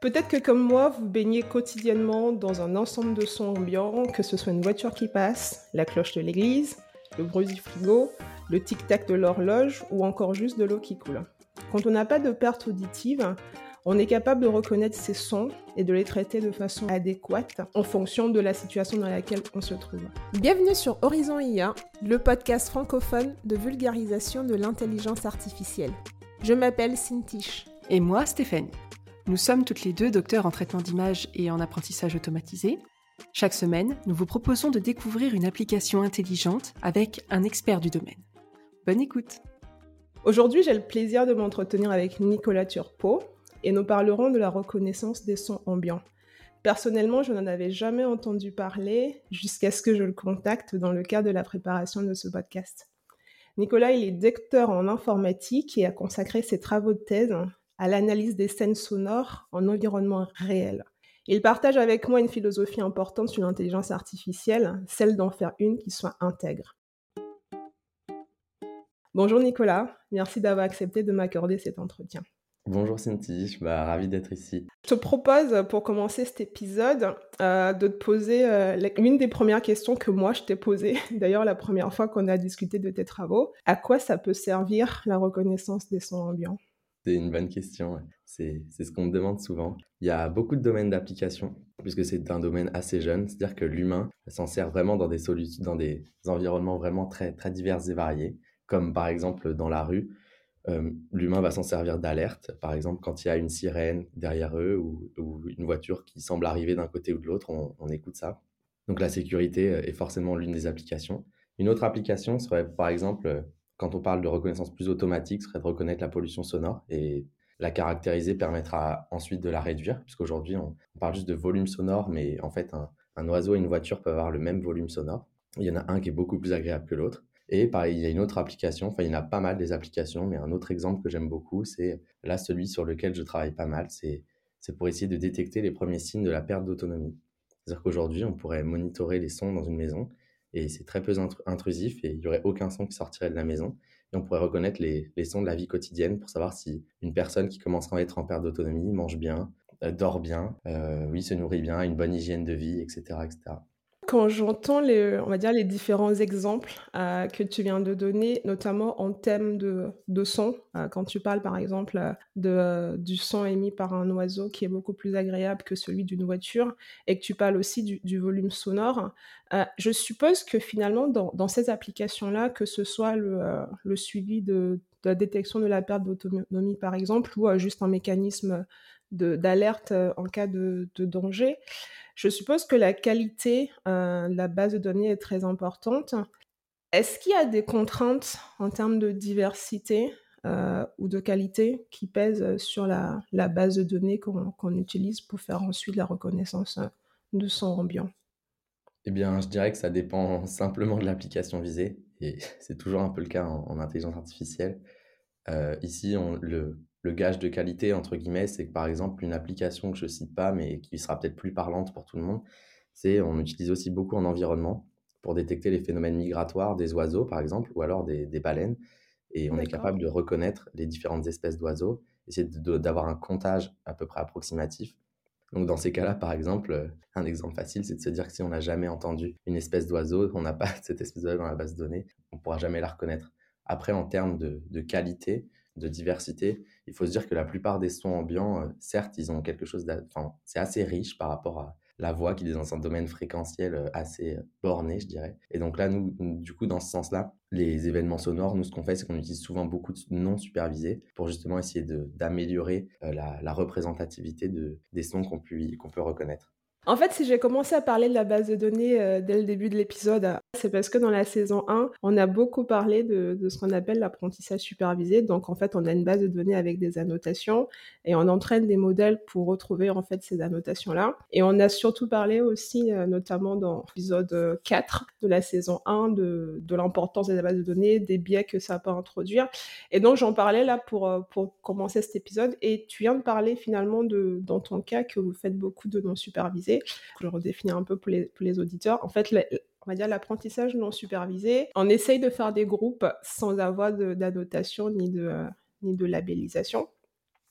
Peut-être que comme moi, vous baignez quotidiennement dans un ensemble de sons ambiants, que ce soit une voiture qui passe, la cloche de l'église, le bruit du frigo, le tic-tac de l'horloge ou encore juste de l'eau qui coule. Quand on n'a pas de perte auditive, on est capable de reconnaître ces sons et de les traiter de façon adéquate en fonction de la situation dans laquelle on se trouve. Bienvenue sur Horizon IA, le podcast francophone de vulgarisation de l'intelligence artificielle. Je m'appelle Cintiche. Et moi, Stéphanie. Nous sommes toutes les deux docteurs en traitement d'image et en apprentissage automatisé. Chaque semaine, nous vous proposons de découvrir une application intelligente avec un expert du domaine. Bonne écoute Aujourd'hui, j'ai le plaisir de m'entretenir avec Nicolas Turpo et nous parlerons de la reconnaissance des sons ambiants. Personnellement, je n'en avais jamais entendu parler jusqu'à ce que je le contacte dans le cadre de la préparation de ce podcast. Nicolas, il est docteur en informatique et a consacré ses travaux de thèse à l'analyse des scènes sonores en environnement réel. Il partage avec moi une philosophie importante sur l'intelligence artificielle, celle d'en faire une qui soit intègre. Bonjour Nicolas, merci d'avoir accepté de m'accorder cet entretien. Bonjour Cindy, je suis bah, ravi d'être ici. Je te propose pour commencer cet épisode euh, de te poser euh, une des premières questions que moi je t'ai posée, d'ailleurs la première fois qu'on a discuté de tes travaux. À quoi ça peut servir la reconnaissance des sons ambiants? C'est une bonne question. C'est ce qu'on me demande souvent. Il y a beaucoup de domaines d'application, puisque c'est un domaine assez jeune. C'est-à-dire que l'humain s'en sert vraiment dans des, dans des environnements vraiment très, très divers et variés, comme par exemple dans la rue. Euh, l'humain va s'en servir d'alerte, par exemple quand il y a une sirène derrière eux ou, une voiture qui semble arriver d'un côté ou de l'autre, on, écoute ça. Donc la sécurité est forcément l'une des applications. Une autre application serait par exemple quand on parle de reconnaissance plus automatique, ce serait de reconnaître la pollution sonore et la caractériser permettra ensuite de la réduire, puisqu'aujourd'hui on, parle juste de volume sonore, mais en fait un, oiseau et une voiture peuvent avoir le même volume sonore. Il y en a un qui est beaucoup plus agréable que l'autre. Et pareil, il y a une autre application, enfin il y en a pas mal des applications, mais un autre exemple que j'aime beaucoup, c'est là celui sur lequel je travaille pas mal, c'est pour essayer de détecter les premiers signes de la perte d'autonomie. C'est-à-dire qu'aujourd'hui, on pourrait monitorer les sons dans une maison et c'est très peu intrusif et il n'y aurait aucun son qui sortirait de la maison. Et on pourrait reconnaître les, les, sons de la vie quotidienne pour savoir si une personne qui commencerait à être en perte d'autonomie mange bien, euh, dort bien, euh, oui, se nourrit bien, a une bonne hygiène de vie, etc. etc quand j'entends les, on va dire, les différents exemples euh, que tu viens de donner, notamment en thème de, de son, euh, quand tu parles par exemple euh, du son émis par un oiseau qui est beaucoup plus agréable que celui d'une voiture, et que tu parles aussi du, volume sonore, je suppose que finalement, dans, dans ces applications-là, que ce soit le, le suivi de, de, la détection de la perte d'autonomie par exemple, ou juste un mécanisme d'alerte en cas de danger, je suppose que la qualité euh, de la base de données est très importante. Est-ce qu'il y a des contraintes en termes de diversité euh, ou de qualité qui pèsent sur la, base de données qu'on utilise pour faire ensuite la reconnaissance de son ambiant Eh bien, je dirais que ça dépend simplement de l'application visée, et c'est toujours un peu le cas en, intelligence artificielle. Euh, ici, le, le gage de qualité, entre guillemets, c'est que par exemple, une application que je cite pas, mais qui sera peut-être plus parlante pour tout le monde, c'est on utilise aussi beaucoup en environnement pour détecter les phénomènes migratoires des oiseaux, par exemple, ou alors des, baleines. Et on est capable de reconnaître les différentes espèces d'oiseaux, essayer d'avoir un comptage à peu près approximatif. Donc dans ces cas-là, par exemple, un exemple facile, c'est de se dire que si on n'a jamais entendu une espèce d'oiseau, on n'a pas cette espèce d'oiseau dans la base de données, on ne pourra jamais la reconnaître. Après, en termes de, de qualité, de diversité, il faut se dire que la plupart des sons ambiants, euh, certes, ils ont quelque chose enfin, c'est assez riche par rapport à la voix qui est dans un domaine fréquentiel euh, assez euh, borné, je dirais. Et donc là, nous, du coup, dans ce sens-là, les événements sonores, nous, ce qu'on fait, c'est qu'on utilise souvent beaucoup de non supervisés pour justement essayer d'améliorer la, la, représentativité de, des sons qu'on qu'on peut reconnaître. En fait, si j'ai commencé à parler de la base de données euh, dès le début de l'épisode, c'est parce que dans la saison 1, on a beaucoup parlé de, ce qu'on appelle l'apprentissage supervisé. Donc, en fait, on a une base de données avec des annotations et on entraîne des modèles pour retrouver en fait ces annotations-là. Et on a surtout parlé aussi, euh, notamment dans l'épisode 4 de la saison 1, de, l'importance des bases de données, des biais que ça peut introduire. Et donc, j'en parlais là pour, euh, commencer cet épisode. Et tu viens de parler finalement de, dans ton cas, que vous faites beaucoup de non Je redéfinis un peu pour les, auditeurs. En fait, on va dire l'apprentissage non supervisé. On essaye de faire des groupes sans avoir d'annotation ni de, labellisation.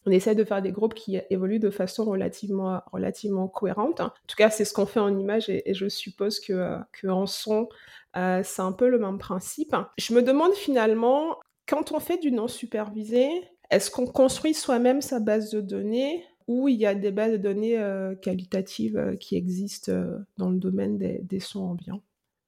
on essaie de faire des groupes qui évoluent de façon relativement, cohérente. En tout cas, c'est ce qu'on fait en image et, je suppose que en son, euh, c'est un peu le même principe. Je me demande finalement, quand on fait du non supervisé, est-ce qu'on construit soi-même sa base de données ou il y a des bases de données euh, qualitatives euh, qui existent dans le domaine des, des sons ambiants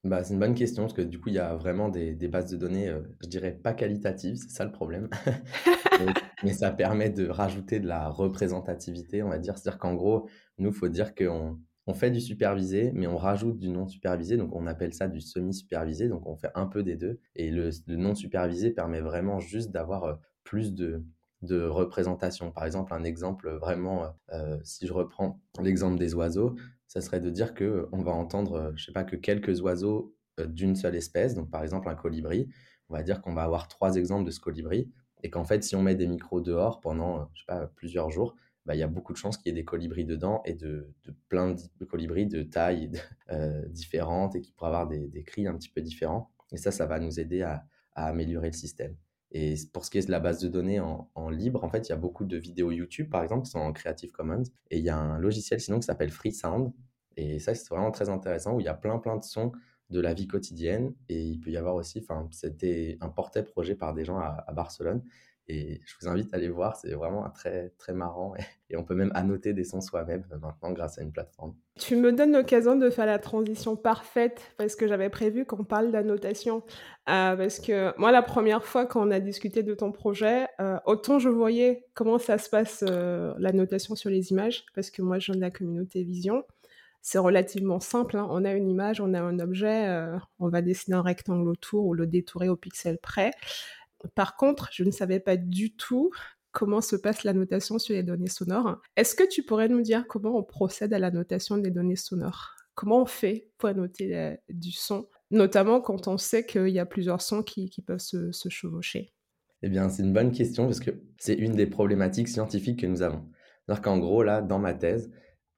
bah, c'est une bonne question parce que du coup, il y a vraiment des, des bases de données, je dirais pas qualitatives, c'est ça le problème. mais, ça permet de rajouter de la représentativité, on va dire. C'est-à-dire qu'en gros, nous, il faut dire qu'on on fait du supervisé, mais on rajoute du non supervisé. Donc, on appelle ça du semi-supervisé. Donc, on fait un peu des deux. Et le, non supervisé permet vraiment juste d'avoir plus de, de représentation. Par exemple, un exemple vraiment, si je reprends l'exemple des oiseaux, ça serait de dire que on va entendre, je sais pas, que quelques oiseaux d'une seule espèce. Donc, par exemple, un colibri. On va dire qu'on va avoir trois exemples de ce colibri. Et qu'en fait, si on met des micros dehors pendant, je sais pas, plusieurs jours, bah, il y a beaucoup de chances qu'il y ait des colibris dedans et de, plein de colibris de tailles euh, différentes et qui pourraient avoir des, cris un petit peu différents. Et ça, ça va nous aider à, améliorer le système. Et pour ce qui est de la base de données en, libre, en fait, il y a beaucoup de vidéos YouTube, par exemple, qui sont en Creative Commons. Et il y a un logiciel sinon qui s'appelle Freesound. Et ça, c'est vraiment très intéressant, où il y a plein, plein de sons de la vie quotidienne. Et il peut y avoir aussi, enfin, c'était un portrait projet par des gens à, Barcelone. Et je vous invite à aller voir, c'est vraiment très, très marrant. Et, on peut même annoter des sons soi-même euh, maintenant grâce à une plateforme. Tu me donnes l'occasion de faire la transition parfaite parce que j'avais prévu qu'on parle d'annotation. Euh, parce que moi, la première fois qu'on a discuté de ton projet, euh, autant je voyais comment ça se passe, l'annotation sur les images, parce que moi, je viens de la communauté Vision c'est relativement simple. Hein. On a une image, on a un objet, euh, on va dessiner un rectangle autour ou le détourer au pixel près. Par contre, je ne savais pas du tout comment se passe la notation sur les données sonores. Est-ce que tu pourrais nous dire comment on procède à la notation des données sonores? Comment on fait pour annoter euh, du son, notamment quand on sait qu'il y a plusieurs sons qui, peuvent se, chevaucher Eh bien, c'est une bonne question parce que c'est une des problématiques scientifiques que nous avons. C'est-à-dire qu'en gros, là, dans ma thèse,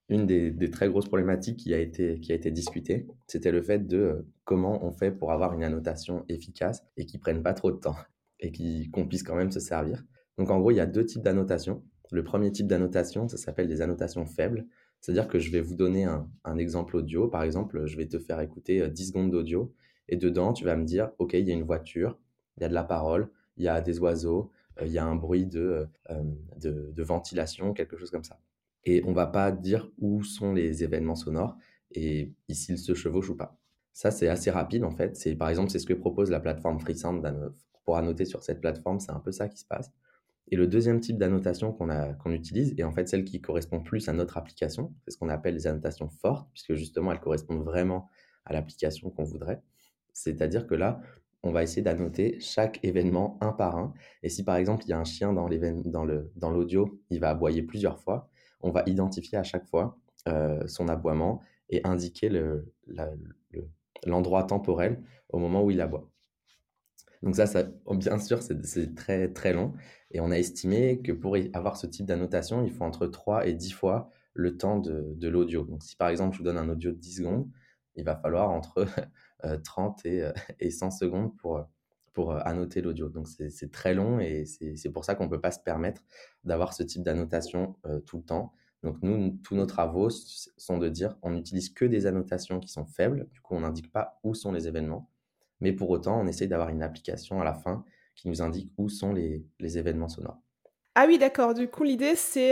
une des, très grosses problématiques qui a été, qui a été discutée, c'était le fait de euh, comment on fait pour avoir une annotation efficace et qui prenne pas trop de temps et qu'on puisse quand même se servir. Donc en gros, il y a deux types d'annotation. Le premier type d'annotation, ça s'appelle des annotations faibles. C'est-à-dire que je vais vous donner un, un, exemple audio. Par exemple, je vais te faire écouter 10 euh, secondes d'audio et dedans, tu vas me dire, OK, il y a une voiture, il y a de la parole, il y a des oiseaux, euh, il y a un bruit de, de, de ventilation, quelque chose comme ça et on va pas dire où sont les événements sonores et s'ils se chevauchent ou pas. Ça, c'est assez rapide en fait. C'est par exemple, c'est ce que propose la plateforme FreeSound pour annoter sur cette plateforme. C'est un peu ça qui se passe. Et le deuxième type d'annotation qu'on utilise, et en fait celle qui correspond plus à notre application, c'est ce qu'on appelle les annotations fortes, puisque justement elles correspondent vraiment à l'application qu'on voudrait. C'est-à-dire que là, on va essayer d'annoter chaque événement un par un. Et si par exemple il y a un chien dans l'audio, dans il va aboyer plusieurs fois, on va identifier à chaque fois euh, son aboiement et indiquer l'endroit temporel au moment où il aboie. Donc ça, ça bien sûr, c'est très très long. Et on a estimé que pour avoir ce type d'annotation, il faut entre 3 et 10 fois le temps de, l'audio. Donc si par exemple je vous donne un audio de 10 secondes, il va falloir entre 30 et, et 100 secondes pour, pour annoter l'audio. Donc c'est très long et c'est pour ça qu'on ne peut pas se permettre d'avoir ce type d'annotation tout le temps. Donc nous, tous nos travaux sont de dire on n'utilise que des annotations qui sont faibles, du coup on n'indique pas où sont les événements, mais pour autant on essaye d'avoir une application à la fin qui nous indique où sont les, événements sonores. Ah oui, d'accord. Du coup, l'idée, c'est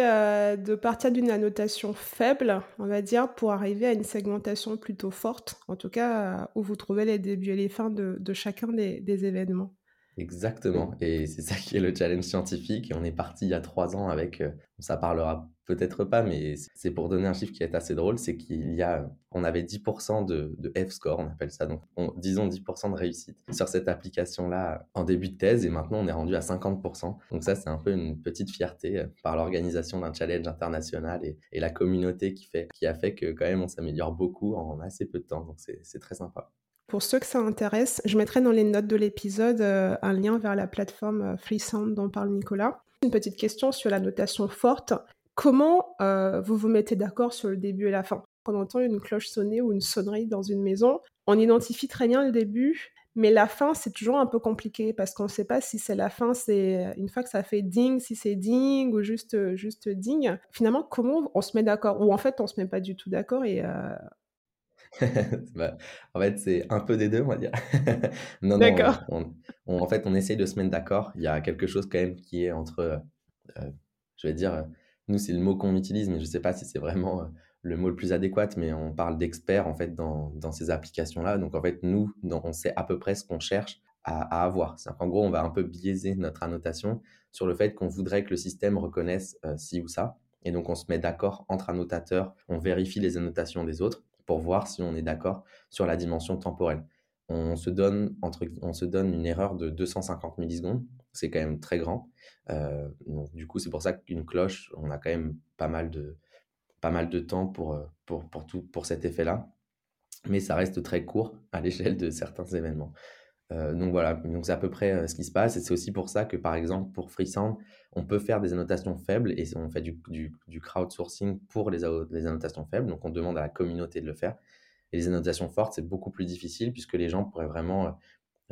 de partir d'une annotation faible, on va dire, pour arriver à une segmentation plutôt forte, en tout cas où vous trouvez les débuts et les fins de, chacun des événements. Exactement. Et c'est ça qui est le challenge scientifique. Et on est parti il y a trois ans avec, euh, ça parlera peut-être pas, mais c'est pour donner un chiffre qui est assez drôle, c'est qu'il y a, on avait 10% de, de F-score, on appelle ça, donc disons 10% de réussite sur cette application-là en début de thèse, et maintenant on est rendu à 50%. Donc ça, c'est un peu une petite fierté euh, par l'organisation d'un challenge international et, et, la communauté qui, fait, qui a fait que quand même on s'améliore beaucoup en assez peu de temps, donc c'est très sympa. Pour ceux que ça intéresse, je mettrai dans les notes de l'épisode euh, un lien vers la plateforme euh, FreeSound dont parle Nicolas. Une petite question sur la notation forte. Comment euh, vous vous mettez d'accord sur le début et la fin? Quand on entend une cloche sonner ou une sonnerie dans une maison, on identifie très bien le début, Mais la fin, c'est toujours un peu compliqué parce qu'on ne sait pas si c'est la fin, c'est une fois que ça fait ding, si c'est ding ou juste, juste ding. Finalement, comment on se met d'accord? Ou en fait, on se met pas du tout d'accord et Bah, en fait, c'est un peu des deux, on va dire. Non, non, D'accord. on on en fait, on essaye de se mettre d'accord. Il y a quelque chose quand même qui est entre, heu, je vais dire, nous, c'est le mot qu'on utilise, mais je sais pas si c'est vraiment, heu, le mot le plus adéquat, mais on parle d'experts, en fait, dans dans ces applications-là. Donc en fait, nous, dans on sait à peu près ce qu'on cherche à à avoir. C'est-à-dire qu'en gros, on va un peu biaiser notre annotation sur le fait qu'on voudrait que le système reconnaisse, heu, ci ou ça et donc on se met d'accord entre annotateurs, on vérifie les annotations des autres pour voir si on est d'accord sur la dimension temporelle. On se donne, une erreur de 250 millisecondes, c'est quand même très grand. Euh, du coup, c'est pour ça qu'une cloche, on a quand même pas mal de, pas mal de temps pour, pour, pour, tout, pour cet effet-là. Mais ça reste très court à l'échelle de certains événements. Euh, donc voilà, donc c'est à peu près euh, ce qui se passe. Et c'est aussi pour ça que, par exemple, pour FreeSound, on peut faire des annotations faibles et on fait du, du, crowdsourcing pour les, les, annotations faibles. Donc on demande à la communauté de le faire. Et les annotations fortes, c'est beaucoup plus difficile puisque les gens pourraient vraiment.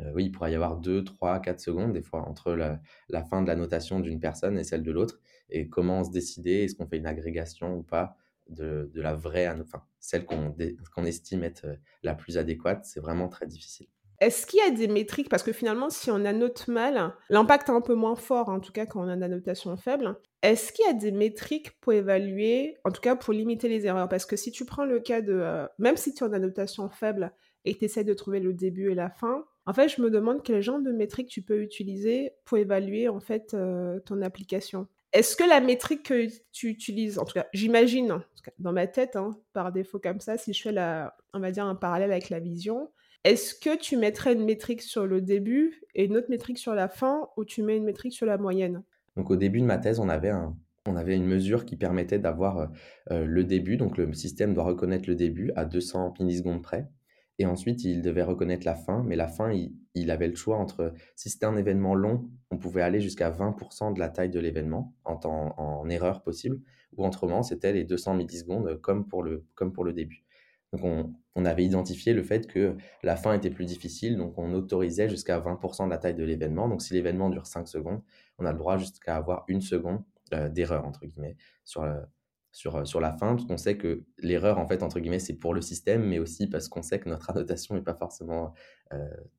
Euh, oui, il pourrait y avoir 2, 3, 4 secondes des fois entre la, la fin de l'annotation d'une personne et celle de l'autre. Et comment se décider? Est-ce qu'on fait une agrégation ou pas de, de la vraie, enfin, celle qu'on qu'on estime être la plus adéquate? C'est vraiment très difficile. Est-ce qu'il y a des métriques Parce que finalement, si on annote mal, l'impact est un peu moins fort, en tout cas quand on a une annotation faible. Est-ce qu'il y a des métriques pour évaluer, en tout cas pour limiter les erreurs? Parce que si tu prends le cas de, euh, même si tu as une annotation faible et que tu essaies de trouver le début et la fin, en fait, je me demande quel genre de métrique tu peux utiliser pour évaluer en fait euh, ton application. Est-ce que la métrique que tu utilises, en tout cas, j'imagine, dans ma tête, hein, par défaut comme ça, si je fais la, on va dire un parallèle avec la vision, est-ce que tu mettrais une métrique sur le début et une autre métrique sur la fin ou tu mets une métrique sur la moyenne? Donc au début de ma thèse, on avait, un, on avait une mesure qui permettait d'avoir euh, euh, le début, donc le système doit reconnaître le début à 200 millisecondes près. Et ensuite, il devait reconnaître la fin, mais la fin, il, avait le choix entre, si c'était un événement long, on pouvait aller jusqu'à 20% de la taille de l'événement en, en erreur possible, ou autrement, c'était les 200 millisecondes comme pour le, comme pour le début. Donc on, on, avait identifié le fait que la fin était plus difficile, donc on autorisait jusqu'à 20% de la taille de l'événement. Donc si l'événement dure 5 secondes, on a le droit jusqu'à avoir une seconde euh, d'erreur, entre guillemets, sur, euh, sur, euh, sur la fin, parce sait que l'erreur, en fait, entre guillemets, c'est pour le système, mais aussi parce qu'on sait que notre annotation n'est pas forcément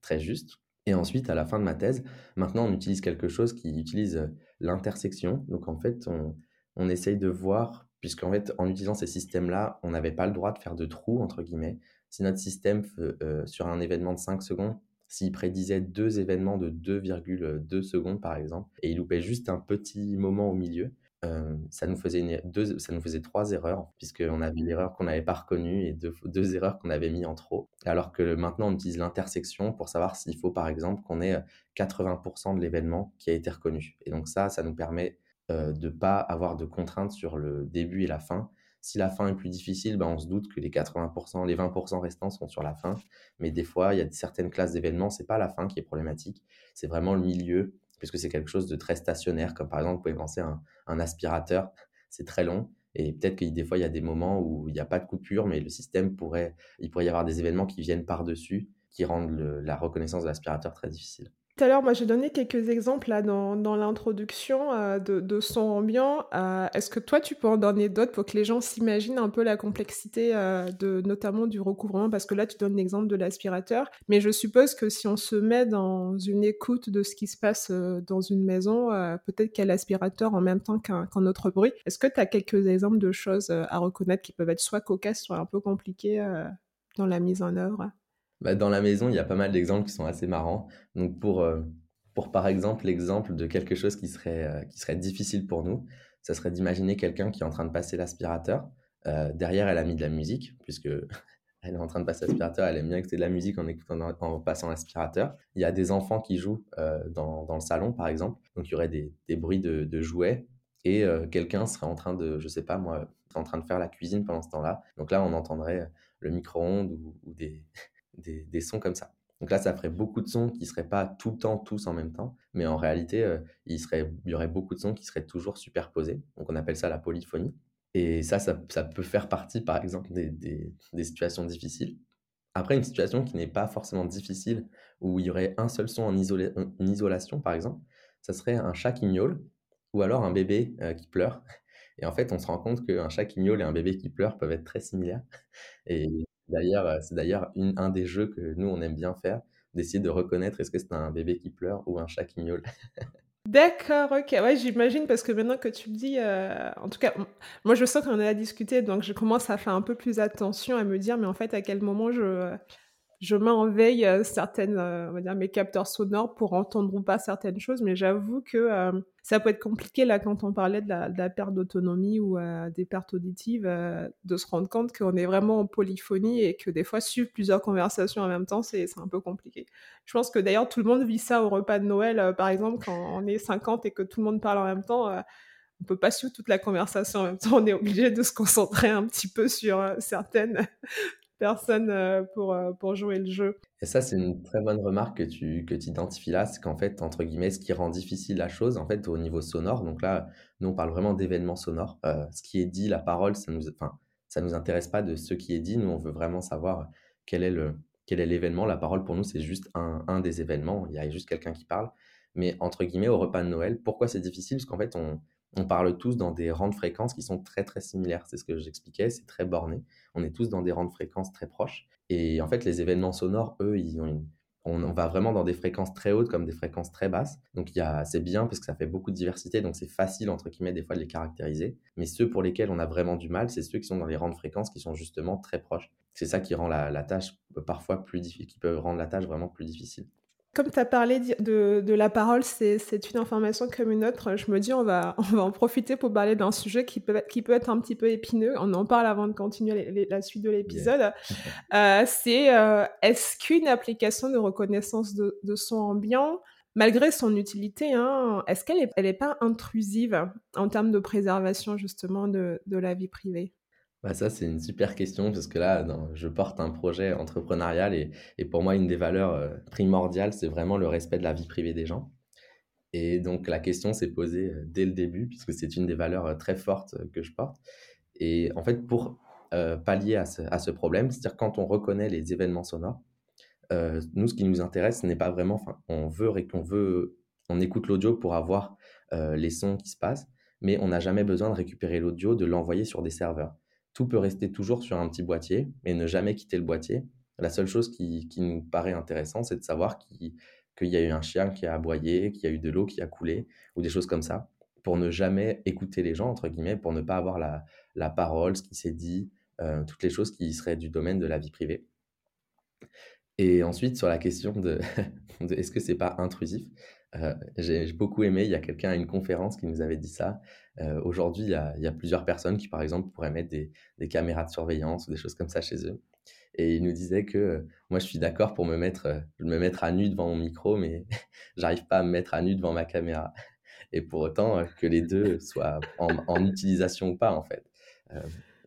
très juste. Et ensuite, à la fin de ma thèse, maintenant, on utilise quelque chose qui utilise l'intersection. Donc en fait, on, on essaye de voir puisqu'en fait, en utilisant ces systèmes-là, on n'avait pas le droit de faire de trous, entre guillemets. Si notre système, euh, sur un événement de 5 secondes, s'il prédisait deux événements de 2,2 secondes, par exemple, et il loupait juste un petit moment au milieu, euh, ça, nous faisait une, deux, ça nous faisait trois erreurs, puisqu'on avait l'erreur qu'on n'avait pas reconnue et deux, deux erreurs qu'on avait mis en trop. Alors que maintenant, on utilise l'intersection pour savoir s'il faut, par exemple, qu'on ait 80% de l'événement qui a été reconnu. Et donc ça, ça nous permet euh, de ne pas avoir de contraintes sur le début et la fin. Si la fin est plus difficile, ben on se doute que les 80%, les 20% restants sont sur la fin. Mais des fois, il y a certaines classes d'événements, c'est pas la fin qui est problématique, c'est vraiment le milieu, puisque c'est quelque chose de très stationnaire, comme par exemple, vous pouvez penser à un, aspirateur, c'est très long. Et peut-être que des fois, il y a des moments où il n'y a pas de coupure, mais le système pourrait, il pourrait y avoir des événements qui viennent par-dessus, qui rendent la reconnaissance de l'aspirateur très difficile. Tout à l'heure, moi, j'ai donné quelques exemples là, dans, l'introduction euh, de, son ambiant. Euh, Est-ce que toi, tu peux en donner d'autres pour que les gens s'imaginent un peu la complexité, euh, de, notamment du recouvrement? Parce que là, tu donnes l'exemple de l'aspirateur. Mais je suppose que si on se met dans une écoute de ce qui se passe dans une maison, peut-être qu'il y a l'aspirateur en même temps qu'un qu autre bruit. Est-ce que tu as quelques exemples de choses à reconnaître qui peuvent être soit cocasses, soit un peu compliquées dans la mise en œuvre? Bah, dans la maison, il y a pas mal d'exemples qui sont assez marrants. Donc pour, euh, pour par exemple l'exemple de quelque chose qui serait, euh, qui serait difficile pour nous, ça serait d'imaginer quelqu'un qui est en train de passer l'aspirateur. Euh, derrière, elle a mis de la musique, puisque elle est en train de passer l'aspirateur, elle aime bien écouter de la musique en, écoutant, en passant l'aspirateur. Il y a des enfants qui jouent dans, dans, le salon, par exemple. Donc il y aurait des, des bruits de, de, jouets. Et quelqu'un serait en train de, je sais pas moi, en train de faire la cuisine pendant ce temps-là. Donc là, on entendrait le micro-ondes ou, ou des, des, sons comme ça. Donc là, ça ferait beaucoup de sons qui ne seraient pas tout le temps tous en même temps, mais en réalité, euh, il, y aurait beaucoup de sons qui seraient toujours superposés. Donc on appelle ça la polyphonie. Et ça, ça, peut faire partie, par exemple, des, des, situations difficiles. Après, une situation qui n'est pas forcément difficile, où il y aurait un seul son en, en isolation, par exemple, ça serait un chat qui miaule ou alors un bébé euh, qui pleure. Et en fait, on se rend compte qu'un chat qui miaule et un bébé qui pleure peuvent être très similaires. Et d'ailleurs, euh, c'est d'ailleurs un des jeux que nous, on aime bien faire, d'essayer de reconnaître est-ce que c'est un bébé qui pleure ou un chat qui miaule. D'accord, OK. Ouais, j'imagine parce que maintenant que tu me dis, heu, en tout cas, moi je sens qu'on a discuté donc je commence à faire un peu plus attention, à me dire: «Mais en fait, à quel moment je, je mets en veille, heu, certaines, heu, on va dire mes capteurs sonores pour entendre ou pas certaines choses, mais j'avoue que, hem, ça peut être compliqué là quand on parlait de la perte d'autonomie ou, des pertes auditives, de se rendre compte qu'on est vraiment en polyphonie et que des fois suivre plusieurs conversations en même temps, c'est un peu compliqué. Je pense que d'ailleurs tout le monde vit ça au repas de Noël, par exemple, quand on est 50 et que tout le monde parle en même temps, on peut pas suivre toute la conversation en même temps, on est obligé de se concentrer un petit peu sur, certaines personne, heu, pour, heu, pour jouer le jeu. Et ça, c'est une très bonne remarque que tu que identifies là, c'est qu'en fait, entre guillemets, ce qui rend difficile la chose, en fait, au niveau sonore, donc là, nous, on parle vraiment d'événements sonores. Heu, ce qui est dit, la parole, ça nous enfin, ça nous intéresse pas de ce qui est dit. Nous, on veut vraiment savoir quel est le quel est l'événement. La parole, pour nous, c'est juste un un des événements. Il y a juste quelqu'un qui parle. Mais entre guillemets, au repas de Noël, pourquoi c'est difficile? Parce qu'en fait, on on parle tous dans des rangs de fréquences qui sont très, très similaires. C'est ce que j'expliquais, c'est très borné. On est tous dans des rangs de fréquences très proches. Et en fait, les événements sonores, eux, ils ont on, va vraiment dans des fréquences très hautes comme des fréquences très basses. Donc c'est bien parce que ça fait beaucoup de diversité, donc c'est facile entre guillemets des fois de les caractériser. Mais ceux pour lesquels on a vraiment du mal, c'est ceux qui sont dans les rangs de fréquences qui sont justement très proches. C'est ça qui rend la, la tâche parfois plus difficile, qui peut rendre la tâche vraiment plus difficile. Comme tu as parlé de de la parole, c'est une information comme une autre. Je me dis on va on va en profiter pour parler d'un sujet qui peut être qui peut être un petit peu épineux. On en parle avant de continuer la suite de l'épisode. Euh, c'est, euh, est-ce qu'une application de reconnaissance de de son ambiant, malgré son utilité, hein, est-ce qu'elle est elle est pas intrusive en termes de préservation justement de de la vie privée? Bah, ça, c'est une super question parce que là, je porte un projet entrepreneurial et, et pour moi, une des valeurs euh, primordiales, c'est vraiment le respect de la vie privée des gens. Et donc, la question s'est posée euh, dès le début puisque c'est une des valeurs euh, très fortes que je porte. Et en fait, pour pallier à ce, à ce problème, c'est-à-dire quand on reconnaît les événements sonores, nous, ce qui nous intéresse, ce n'est pas vraiment, enfin, on veut, on veut, on écoute l'audio pour avoir les sons qui se passent, mais on n'a jamais besoin de récupérer l'audio, de l'envoyer sur des serveurs tout peut rester toujours sur un petit boîtier et ne jamais quitter le boîtier. La seule chose qui, nous paraît intéressant, c'est de savoir qu'il y a eu un chien qui a aboyé, qu'il y a eu de l'eau qui a coulé, ou des choses comme ça, pour ne jamais écouter les gens, entre guillemets, pour ne pas avoir la, parole, ce qui s'est dit, euh, toutes les choses qui seraient du domaine de la vie privée. Et ensuite, sur la question de, de est-ce que c'est pas intrusif, euh, j'ai beaucoup aimé, il y a quelqu'un à une conférence qui nous avait dit ça. Euh, aujourd'hui, il, y a plusieurs personnes qui, par exemple, pourraient mettre des, caméras de surveillance ou des choses comme ça chez eux. Et il nous disait que euh, moi, je suis d'accord pour me mettre, me mettre à nu devant mon micro, mais j'arrive pas à me mettre à nu devant ma caméra. Et pour autant, que les deux soient en, en utilisation ou pas, en fait.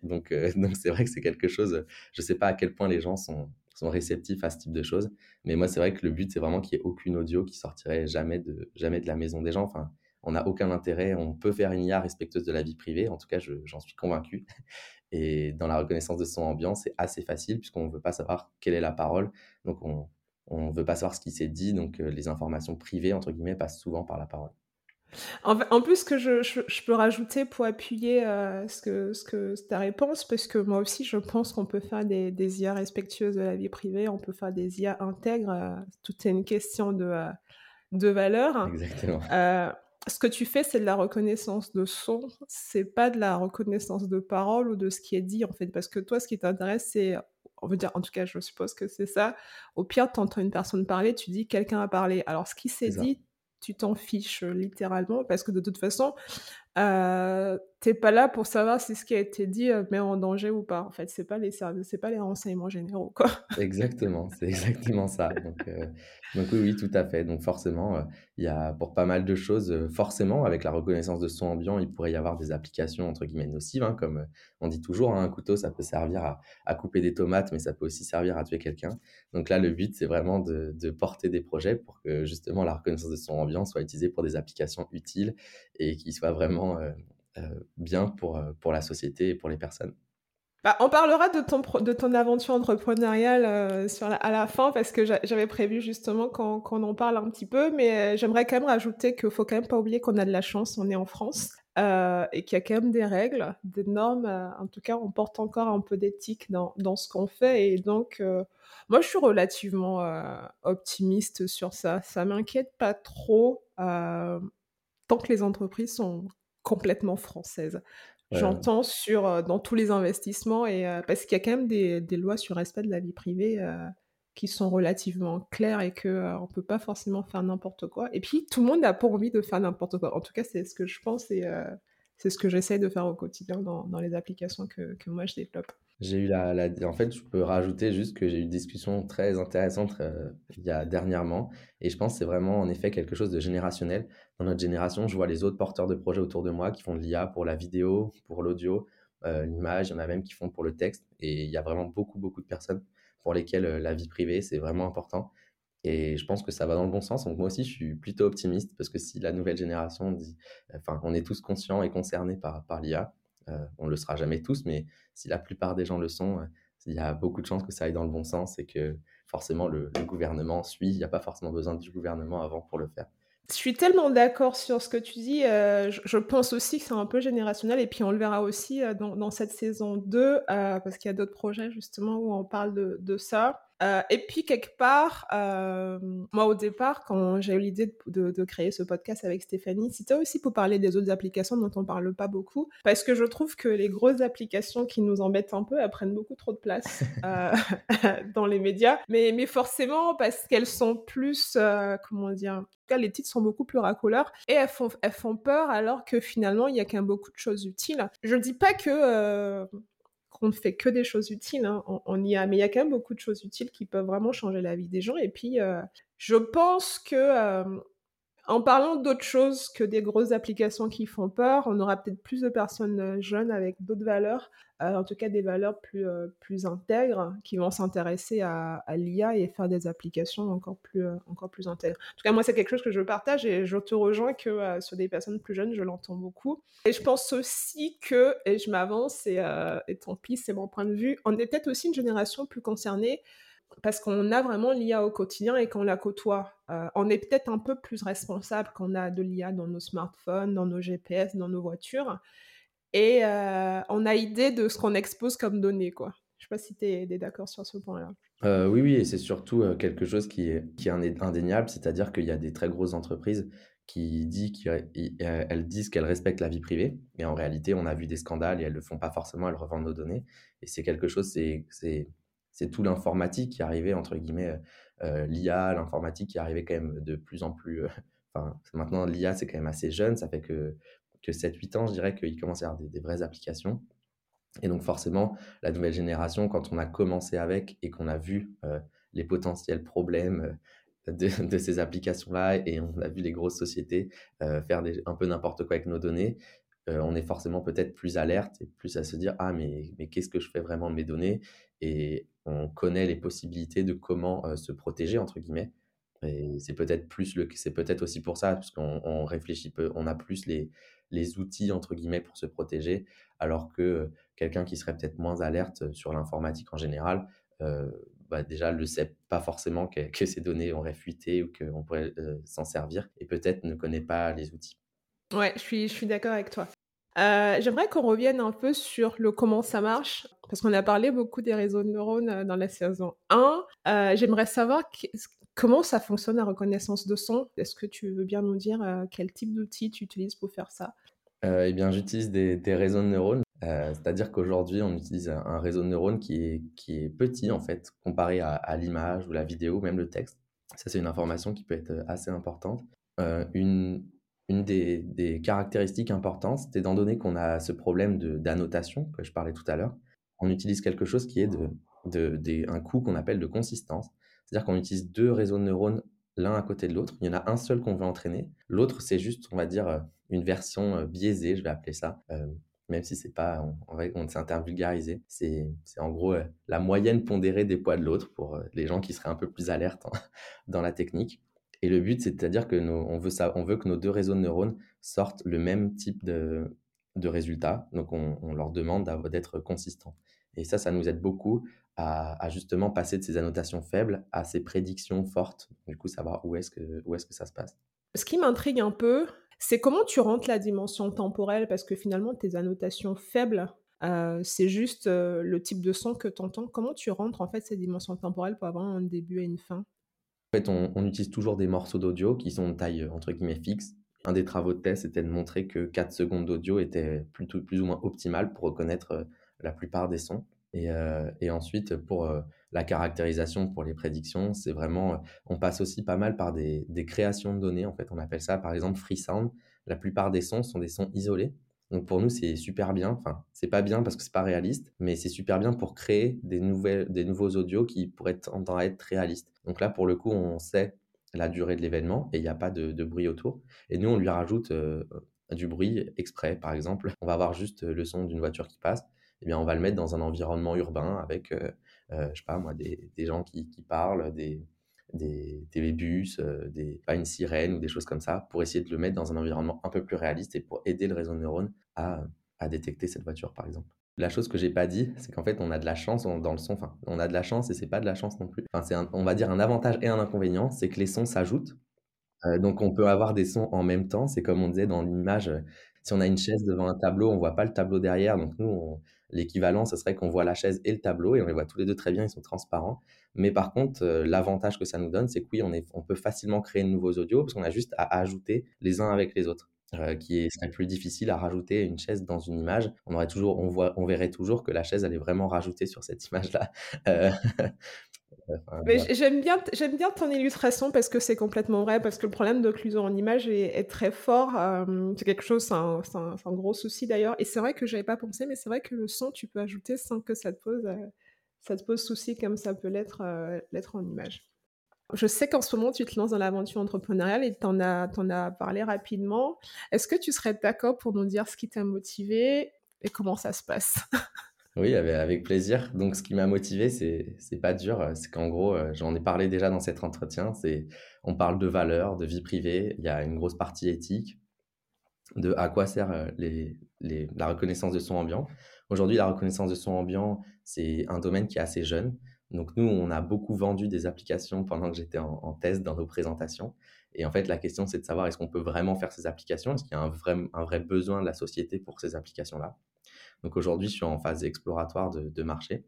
donc, donc c'est vrai que c'est quelque chose, je sais pas à quel point les gens sont, sont réceptifs à ce type de choses. Mais moi, c'est vrai que le but, c'est vraiment qu'il n'y ait aucune audio qui sortirait jamais de, jamais de la maison des gens. Enfin, on n'a aucun intérêt. On peut faire une IA respectueuse de la vie privée. En tout cas, j'en suis convaincu. Et dans la reconnaissance de son ambiance, c'est assez facile puisqu'on ne veut pas savoir quelle est la parole. Donc, on ne veut pas savoir ce qui s'est dit. Donc, euh, les informations privées, entre guillemets, passent souvent par la parole. En, plus, ce que je, peux rajouter pour appuyer euh, ce, que, ce que ta réponse, parce que moi aussi, je pense qu'on peut faire des, des, IA respectueuses de la vie privée, on peut faire des IA intègres. Euh, tout est une question de, euh, de valeur. Exactement. ce que tu fais, c'est de la reconnaissance de son, c'est pas de la reconnaissance de parole ou de ce qui est dit, en fait, parce que toi, ce qui t'intéresse, c'est on veut dire, en tout cas, je suppose que c'est ça. Au pire, tu entends une personne parler, tu dis quelqu'un a parlé. Alors, ce qui s'est dit, tu t'en fiches littéralement parce que de toute façon, euh, t'es pas là pour savoir si ce qui a été dit met en danger ou pas. En fait, c'est pas les services, c'est pas les renseignements généraux, quoi. Exactement, c'est exactement ça. Donc, donc oui, oui, tout à fait. Donc forcément, il y a pour pas mal de choses, forcément, avec la reconnaissance de son ambiant, il pourrait y avoir des applications entre guillemets nocives, hein, comme on dit toujours, hein, un couteau, ça peut servir à, couper des tomates, mais ça peut aussi servir à tuer quelqu'un. Donc là, le but, c'est vraiment de, porter des projets pour que justement la reconnaissance de son ambiant soit utilisée pour des applications utiles et qui soient vraiment euh, euh, bien pour, euh, pour la société et pour les personnes. Bah, on parlera de ton, de ton aventure entrepreneuriale euh, à la fin parce que j'avais prévu justement qu'on en parle un petit peu, mais euh, j'aimerais quand même rajouter qu'il faut quand même pas oublier qu'on a de la chance, on est en France euh, et qu'il y a quand même des règles, des normes. en tout cas, on porte encore un peu d'éthique dans, dans, ce qu'on fait et donc moi je suis relativement optimiste sur ça. Ça m'inquiète pas trop tant que les entreprises sont complètement françaises. J'entends sur, dans tous les investissements et parce qu'il y a quand même des des lois sur respect de la vie privée, qui sont relativement claires et qu'on on peut pas forcément faire n'importe quoi et puis tout le monde n'a pas envie de faire n'importe quoi. En tout cas, c'est ce que je pense et c'est ce que j'essaie de faire au quotidien dans dans les applications que que moi je développe. J'ai eu la, En fait, je peux rajouter juste que j'ai eu une discussion très intéressante euh, il y a dernièrement. Et je pense que c'est vraiment, en effet, quelque chose de générationnel. Dans notre génération, je vois les autres porteurs de projets autour de moi qui font de l'IA pour la vidéo, pour l'audio, euh, l'image. Il y en a même qui font pour le texte. Et il y a vraiment beaucoup, beaucoup de personnes pour lesquelles euh, la vie privée, c'est vraiment important. Et je pense que ça va dans le bon sens. Donc moi aussi, je suis plutôt optimiste parce que si la nouvelle génération dit, enfin, on est tous conscients et concernés par, par l'IA, on ne le sera jamais tous, mais si la plupart des gens le sont, euh, il y a beaucoup de chances que ça aille dans le bon sens et que forcément le, gouvernement suit. Il n'y a pas forcément besoin du gouvernement avant pour le faire. Je suis tellement d'accord sur ce que tu dis. Euh, je, pense aussi que c'est un peu générationnel et puis on le verra aussi dans, cette saison 2 parce qu'il y a d'autres projets justement où on parle de ça. Euh, et puis, quelque part, euh, moi, au départ, quand j'ai eu l'idée de, créer ce podcast avec Stéphanie, c'était aussi pour parler des autres applications dont on parle pas beaucoup, parce que je trouve que les grosses applications qui nous embêtent un peu, elles prennent beaucoup trop de place euh, dans les médias, mais, mais forcément parce qu'elles sont plus, comment dire, en tout cas, les titres sont beaucoup plus racoleurs et elles font, elles font peur alors que finalement, il y a quand même beaucoup de choses utiles. Je dis pas que on ne fait que des choses utiles, hein, on, y a, mais il y a quand même beaucoup de choses utiles qui peuvent vraiment changer la vie des gens. Et puis, euh, je pense que euh, en parlant d'autres choses que des grosses applications qui font peur, on aura peut-être plus de personnes euh, jeunes avec d'autres valeurs, euh, en tout cas des valeurs plus, euh, plus intègres, qui vont s'intéresser à, l'IA et faire des applications encore plus, encore plus intègres. En tout cas, moi, c'est quelque chose que je partage et je te rejoins que sur des personnes plus jeunes, je l'entends beaucoup. Et je pense aussi que, et je m'avance, et, et tant pis, c'est mon point de vue, on est peut-être aussi une génération plus concernée parce qu'on a vraiment l'IA au quotidien et qu'on la côtoie. Euh, on est peut-être un peu plus responsable quand on a de l'IA dans nos smartphones, dans nos GPS, dans nos voitures. Et euh, on a idée de ce qu'on expose comme données. Quoi. Je ne sais pas si tu es, d'accord sur ce point-là. Euh, oui, oui, et c'est surtout quelque chose qui est, qui est indéniable, c'est-à-dire qu'il y a des très grosses entreprises qui disent qu'elles disent qu'elles respectent la vie privée, et en réalité, on a vu des scandales et elles ne le font pas forcément, elles revendent nos données. Et c'est quelque chose, c'est c'est tout l'informatique qui arrivait, entre guillemets, euh, euh, l'IA, l'informatique qui arrivait quand même de plus en plus. Euh, enfin, maintenant, l'IA, c'est quand même assez jeune, ça fait que, que 7-8 ans, je dirais qu'il commence à y avoir des, vraies applications. Et donc, forcément, la nouvelle génération, quand on a commencé avec et qu'on a vu les potentiels problèmes de, de, ces applications-là et on a vu les grosses sociétés faire des, un peu n'importe quoi avec nos données, on est forcément peut-être plus alerte et plus à se dire ah mais, mais qu'est-ce que je fais vraiment de mes données? et on connaît les possibilités de comment se protéger entre guillemets et c'est peut-être plus le c'est peut-être aussi pour ça parce qu'on réfléchit peu on a plus les les outils entre guillemets pour se protéger alors que quelqu'un qui serait peut-être moins alerte sur l'informatique en général bah déjà ne sait pas forcément que, que ces données auraient fuité ou qu'on pourrait s'en servir et peut-être ne connaît pas les outils. Ouais, je suis, je suis d'accord avec toi. Euh, j'aimerais qu'on revienne un peu sur le comment ça marche, parce qu'on a parlé beaucoup des réseaux de neurones euh, dans la saison 1. Euh, j'aimerais savoir comment ça fonctionne la reconnaissance de son. Est-ce que tu veux bien nous dire quel type d'outil tu utilises pour faire ça? Eh bien, j'utilise des, réseaux de neurones. C'est-à-dire qu'aujourd'hui, on utilise un réseau de neurones qui est, qui est petit, en fait, comparé à, à l'image ou la vidéo, même le texte. Ça, c'est une information qui peut être assez importante. une, une des, caractéristiques importantes, c'est étant donné qu'on a ce problème d'annotation que je parlais tout à l'heure, on utilise quelque chose qui est de, de, un coût qu'on appelle de consistance. C'est-à-dire qu'on utilise deux réseaux de neurones l'un à côté de l'autre. Il y en a un seul qu'on veut entraîner. L'autre, c'est juste, on va dire, euh, une version euh, biaisée, je vais appeler ça. Euh, même si c'est pas, on, on, c'est un terme. C'est, en gros la moyenne pondérée des poids de l'autre pour les gens qui seraient un peu plus alertes dans la technique. Et le but, c'est-à-dire que on, veut ça, on veut que nos deux réseaux de neurones sortent le même type de, de résultats. Donc, on, leur demande d'être consistants. Et ça, ça nous aide beaucoup à, justement passer de ces annotations faibles à ces prédictions fortes. Du coup, savoir où est-ce que, est-ce que ça se passe. Ce qui m'intrigue un peu, c'est comment tu rentres la dimension temporelle, parce que finalement, tes annotations faibles, euh, c'est juste euh, le type de son que tu entends. Comment tu rentres en fait ces dimensions temporelles pour avoir un début et une fin? Fait, on, utilise toujours des morceaux d'audio qui sont de taille entre guillemets fixe. Un des travaux de test était de montrer que 4 secondes d'audio étaient plutôt plus ou moins optimales pour reconnaître euh, la plupart des sons. Et, et ensuite, pour la caractérisation, pour les prédictions, c'est vraiment, on passe aussi pas mal par des, des créations de données. En fait, on appelle ça par exemple free sound. La plupart des sons sont des sons isolés donc pour nous, c'est super bien. Enfin, c'est pas bien parce que c'est pas réaliste, mais c'est super bien pour créer des, nouvelles, des nouveaux audios qui pourraient tendre à être réalistes. Donc là, pour le coup, on sait la durée de l'événement et il n'y a pas de, bruit autour. Et nous, on lui rajoute euh, du bruit exprès, par exemple. On va avoir juste le son d'une voiture qui passe. Eh bien, on va le mettre dans un environnement urbain avec, euh, euh, je sais pas moi, des, gens qui, qui parlent, des, des, des bus, euh, des, pas une sirène ou des choses comme ça, pour essayer de le mettre dans un environnement un peu plus réaliste et pour aider le réseau de neurones à, détecter cette voiture, par exemple. La chose que j'ai pas dit, c'est qu'en fait, on a de la chance dans le son. Enfin, on a de la chance et c'est pas de la chance non plus. Enfin, c'est on va dire un avantage et un inconvénient, c'est que les sons s'ajoutent. Euh, donc, on peut avoir des sons en même temps. C'est comme on disait dans l'image, si on a une chaise devant un tableau, on voit pas le tableau derrière. Donc, nous, l'équivalent, ce serait qu'on voit la chaise et le tableau et on les voit tous les deux très bien, ils sont transparents. Mais par contre, euh, l'avantage que ça nous donne, c'est que oui, on, est, on peut facilement créer de nouveaux audios parce qu'on a juste à ajouter les uns avec les autres. Euh, qui est, serait plus difficile à rajouter une chaise dans une image. On aurait toujours, on voit, on verrait toujours que la chaise elle est vraiment rajoutée sur cette image-là. Euh, j'aime bien, j'aime bien ton illustration parce que c'est complètement vrai, parce que le problème d'occlusion en image est, très fort. c'est quelque chose, c'est un, un, gros souci d'ailleurs. Et c'est vrai que j'avais pas pensé, mais c'est vrai que le son, tu peux ajouter sans que ça te pose ça te pose souci comme ça peut l'être euh, l'être en image. Je sais qu'en ce moment, tu te lances dans l'aventure entrepreneuriale et tu en as, parlé rapidement. Est-ce que tu serais d'accord pour nous dire ce qui t'a motivé et comment ça se passe? Oui, avec plaisir. Donc, ce qui m'a motivé, c'est, c'est pas dur. C'est qu'en gros, euh, j'en ai parlé déjà dans cet entretien. C'est, on parle de valeurs, de vie privée. Il y a une grosse partie éthique, de à quoi sert euh, les, les, la reconnaissance de son ambiant. Aujourd'hui, la reconnaissance de son ambiant, c'est un domaine qui est assez jeune. Donc nous, on a beaucoup vendu des applications pendant que j'étais en, test dans nos présentations. Et en fait, la question, c'est de savoir est-ce qu'on peut vraiment faire ces applications? Est-ce qu'il y a un vrai, un vrai besoin de la société pour ces applications-là? Donc aujourd'hui, je suis en phase exploratoire de, marché.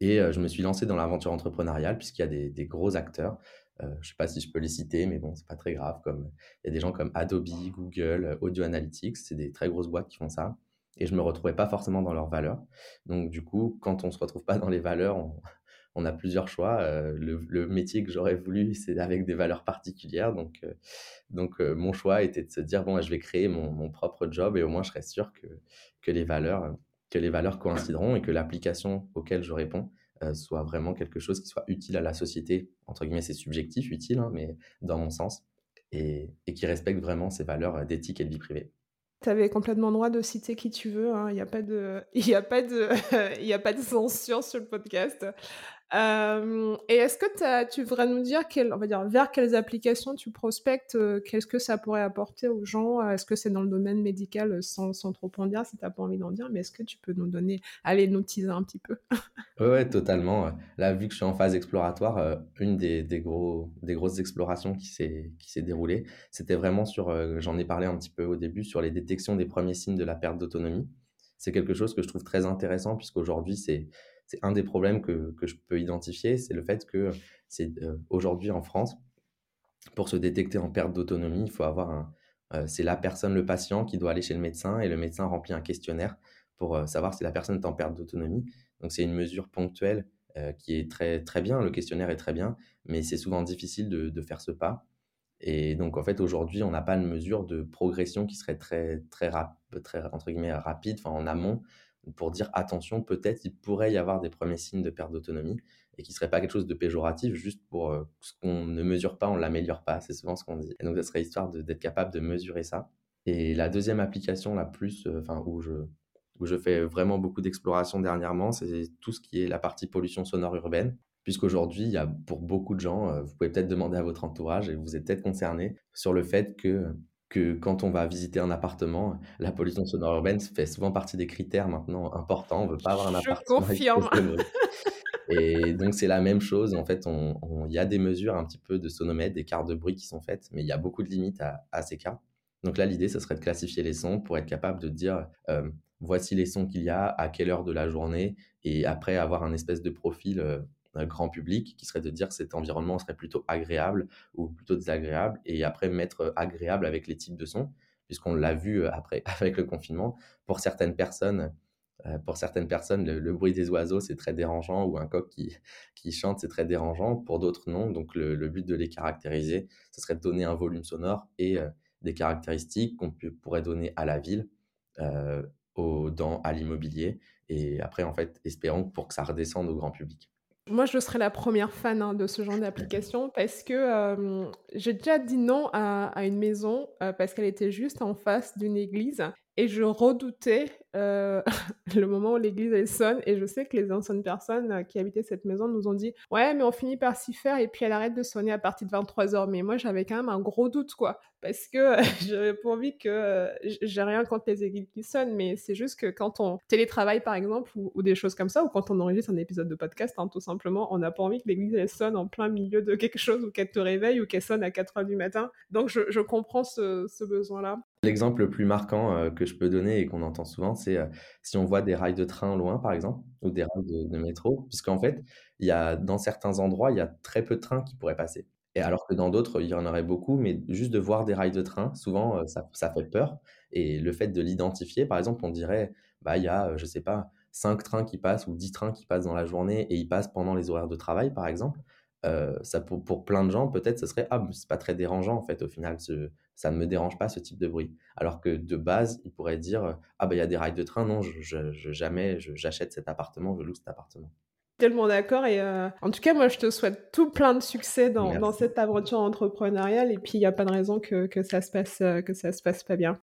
Et euh, je me suis lancé dans l'aventure entrepreneuriale puisqu'il y a des, gros acteurs. Euh, je ne sais pas si je peux les citer, mais bon, c'est pas très grave. Comme il y a des gens comme Adobe, Google, Audio Analytics, c'est des très grosses boîtes qui font ça et je me retrouvais pas forcément dans leurs valeurs. Donc du coup, quand on se retrouve pas dans les valeurs, on, a plusieurs choix. Euh, le, métier que j'aurais voulu, c'est avec des valeurs particulières. Donc, euh, donc euh, mon choix était de se dire bon, je vais créer mon, propre job et au moins je serai sûr que, que les valeurs que les valeurs coïncideront et que l'application auquel je réponds soit vraiment quelque chose qui soit utile à la société. Entre guillemets, c'est subjectif, utile, hein, mais dans mon sens, et, et qui respecte vraiment ces valeurs d'éthique et de vie privée. Tu avais complètement droit de citer qui tu veux. Hein. Il n'y a pas de, il a pas de, il a pas de censure sur le podcast. Et est-ce que tu voudrais nous dire, vers quelles applications tu prospectes Qu'est-ce que ça pourrait apporter aux gens? Est-ce que c'est dans le domaine médical sans, sans trop en dire si tu n'as pas envie d'en dire Mais est-ce que tu peux nous donner, allez, nous teaser un petit peu? Oui, totalement. Là, vu que je suis en phase exploratoire, une des, des grosses explorations qui s'est déroulée, c'était vraiment sur, j'en ai parlé un petit peu au début, sur les détections des premiers signes de la perte d'autonomie. C'est quelque chose que je trouve très intéressant puisqu'aujourd'hui, c'est c'est un des problèmes que, que, je peux identifier, c'est le fait que c'est euh, aujourd'hui en France, pour se détecter en perte d'autonomie, il faut avoir un, euh, c'est la personne, le patient, qui doit aller chez le médecin et le médecin remplit un questionnaire pour euh, savoir si la personne est en perte d'autonomie. Donc c'est une mesure ponctuelle qui est très très bien, le questionnaire est très bien, mais c'est souvent difficile de, de, faire ce pas. Et donc en fait aujourd'hui, on n'a pas une mesure de progression qui serait très très, rap, très entre guillemets rapide, en amont pour dire attention, peut-être il pourrait y avoir des premiers signes de perte d'autonomie et qui ne serait pas quelque chose de péjoratif, juste pour euh, ce qu'on ne mesure pas, on ne l'améliore pas, c'est souvent ce qu'on dit. Et donc, ça serait histoire d'être capable de mesurer ça. Et la deuxième application, la plus, euh, enfin, où, je, où je fais vraiment beaucoup d'exploration dernièrement, c'est tout ce qui est la partie pollution sonore urbaine. Puisqu'aujourd'hui, il y a pour beaucoup de gens, euh, vous pouvez peut-être demander à votre entourage et vous êtes peut-être concerné sur le fait que que quand on va visiter un appartement, la pollution sonore urbaine fait souvent partie des critères maintenant importants. On veut pas avoir un Je appartement avec trop confirme. Et donc c'est la même chose. En fait, il y a des mesures un petit peu de sonomètre, des cartes de bruit qui sont faites, mais il y a beaucoup de limites à à ces cartes. Donc là, l'idée, ce serait de classifier les sons pour être capable de dire, hem, voici les sons qu'il y a, à quelle heure de la journée et après avoir un espèce de profil, heu, grand public qui serait de dire cet environnement serait plutôt agréable ou plutôt désagréable et après mettre, heu, agréable avec les types de sons. Puisqu'on l'a vu, heu, après avec le confinement, pour certaines personnes, heu, pour certaines personnes, le bruit des oiseaux, c'est très dérangeant ou un coq qui qui chante, c'est très dérangeant. Pour d'autres, non. Donc le but de les caractériser, ce serait de donner un volume sonore et des caractéristiques qu'on pourrait donner à la ville, aux dans à l'immobilier et après, en fait, espérons pour que ça redescende au grand public. Moi, je serais la première fan, hein, de ce genre d'application parce que, hem, j'ai déjà dit non à une maison, heu, parce qu'elle était juste en face d'une église et je redoutais, heu, le moment où l'église, elle sonne et je sais que les anciennes personnes, heu, qui habitaient cette maison nous ont dit: «Ouais, mais on finit par s'y faire et puis elle arrête de sonner à partir de 23:00». Mais moi, j'avais quand même un gros doute, quoi, parce que, j'avais pas envie que, heu, j j'ai rien contre les aiguilles qui sonnent, mais c'est juste que quand on télétravaille, par exemple, ou des choses comme ça, ou quand on enregistre un épisode de podcast, hein, tout simplement, on n'a pas envie que l'église, elle sonne en plein milieu de quelque chose ou qu'elle te réveille ou qu'elle sonne à 4:00 du matin. Donc je je comprends ce ce besoin-là. L'exemple le plus marquant, que je peux donner et qu'on entend souvent, heu, si on voit des rails de train loin, par exemple, ou des rails de métro, puisqu'en fait, il y a dans certains endroits, il y a très peu de trains qui pourraient passer et alors que dans d'autres, il y en aurait beaucoup, mais juste de voir des rails de train, souvent, heu, ça fait peur et le fait de l'identifier, par exemple, on dirait, bah, il y a, heu, je sais pas, 5 trains qui passent ou 10 trains qui passent dans la journée et ils passent pendant les horaires de travail, par exemple. Heu, ça pour pour plein de gens, peut-être, ce serait: «Ah, mais c'est pas très dérangeant, en fait, au final, ce ça ne me dérange pas ce type de bruit». Alors que de base, ils pourraient dire, «Ah, bah, il y a des rails de train, non, je je je jamais j'achète cet appartement, je loue cet appartement». Tellement d'accord et heu, en tout cas, moi, je te souhaite tout plein de succès dans dans cette aventure entrepreneuriale et puis il y a pas de raison que que ça se passe, heu, que ça se passe pas bien.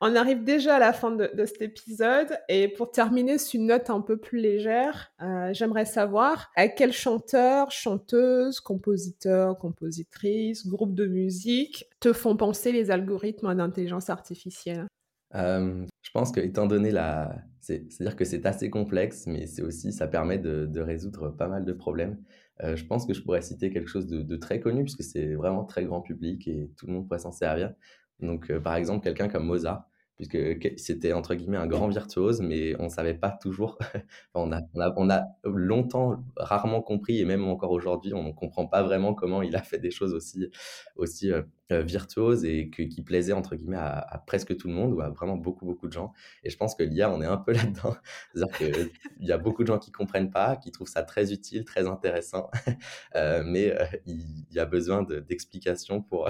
On arrive déjà à la fin de cet épisode et pour terminer sur une note un peu plus légère, heu, j'aimerais savoir à quel chanteur, chanteuse, compositeur, compositrice, groupe de musique te font penser les algorithmes d'intelligence artificielle? Hem, je pense qu'étant donné la c'est c'est-à-dire que c'est assez complexe, mais c'est aussi ça permet de résoudre pas mal de problèmes. Je pense que je pourrais citer quelque chose de de très connu puisque c'est vraiment très grand public et tout le monde pourrait s'en servir. Donc, heu, par exemple, quelqu'un comme Mozart, puisque que c'était entre guillemets «un grand virtuose», mais on savait pas toujours. On a on a on a longtemps rarement compris et même encore aujourd'hui, on ne comprend pas vraiment comment il a fait des choses aussi aussi, heu, virtuoses et que qui plaisaient entre guillemets à presque tout le monde ou à vraiment beaucoup, beaucoup de gens. Et je pense que l'IA, on est un peu là-dedans. C'est-à-dire y a beaucoup de gens qui comprennent pas, qui trouvent ça très utile, très intéressant, mais, il y a besoin de d'explications pour,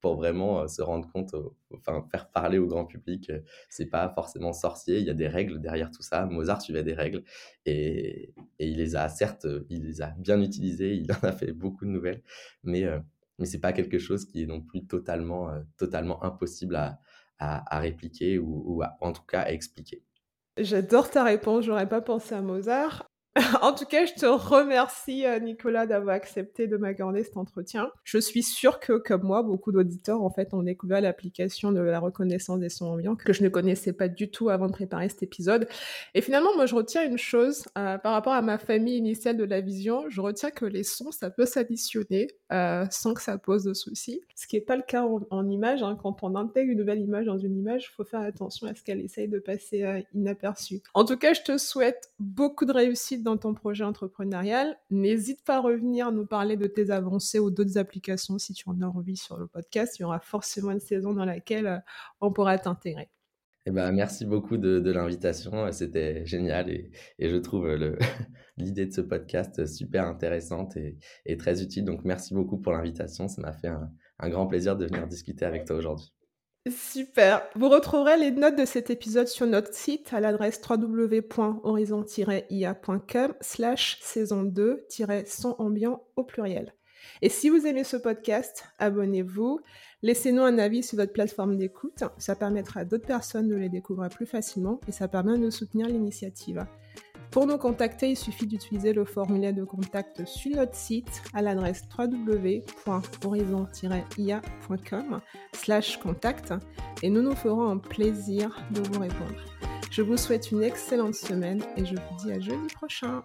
pour vraiment, se rendre compte enfin, faire parler au grand public, c'est pas forcément sorcier, il y a des règles derrière tout ça. Mozart suivait des règles et et il les a certes, il les a bien utilisées, il en a fait beaucoup de nouvelles, mais, heu, mais c'est pas quelque chose qui est non plus totalement, totalement impossible à à répliquer ou en tout cas à expliquer. J'adore ta réponse, j'aurais pas pensé à Mozart. En tout cas, je te remercie, heu, Nicolas, d'avoir accepté de m'accorder cet entretien. Je suis sûre que, comme moi, beaucoup d'auditeurs, en fait, ont découvert l'application de la reconnaissance des sons ambiants que je ne connaissais pas du tout avant de préparer cet épisode et finalement, moi, je retiens une chose, heu, par rapport à ma famille initiale de la vision, je retiens que les sons, ça peut s'additionner, heu, sans que ça pose de soucis. Ce qui est pas le cas en en image, hein. Quand on intègre une nouvelle image dans une image, faut faire attention à ce qu'elle essaye de passer, inaperçue. En tout cas, je te souhaite beaucoup de réussite dans ton projet entrepreneurial. N'hésite pas à revenir nous parler de tes avancées ou d'autres applications si tu en as envie sur le podcast. Il y aura forcément une saison dans laquelle, heu, on pourra t'intégrer. Et bah, merci beaucoup de l'invitation, heu, c'était génial et je trouve, le l'idée de ce podcast super intéressante et très utile. Donc merci beaucoup pour l'invitation, ça m'a fait un grand plaisir de venir discuter avec toi aujourd'hui. Super. Vous retrouverez les notes de cet épisode sur notre site à l'adresse www.horizon-ia.com slash saison 2-son ambiant au pluriel. Et si vous aimez ce podcast, abonnez-vous, laissez-nous un avis sur votre plateforme d'écoute, ça permettra à d'autres personnes de les découvrir plus facilement et ça permet de soutenir l'initiative. Pour nous contacter, il suffit d'utiliser le formulaire de contact sur notre site à l'adresse www.horizon-ia.com contact et nous nous ferons un plaisir de vous répondre. Je vous souhaite une excellente semaine et je vous dis à jeudi prochain.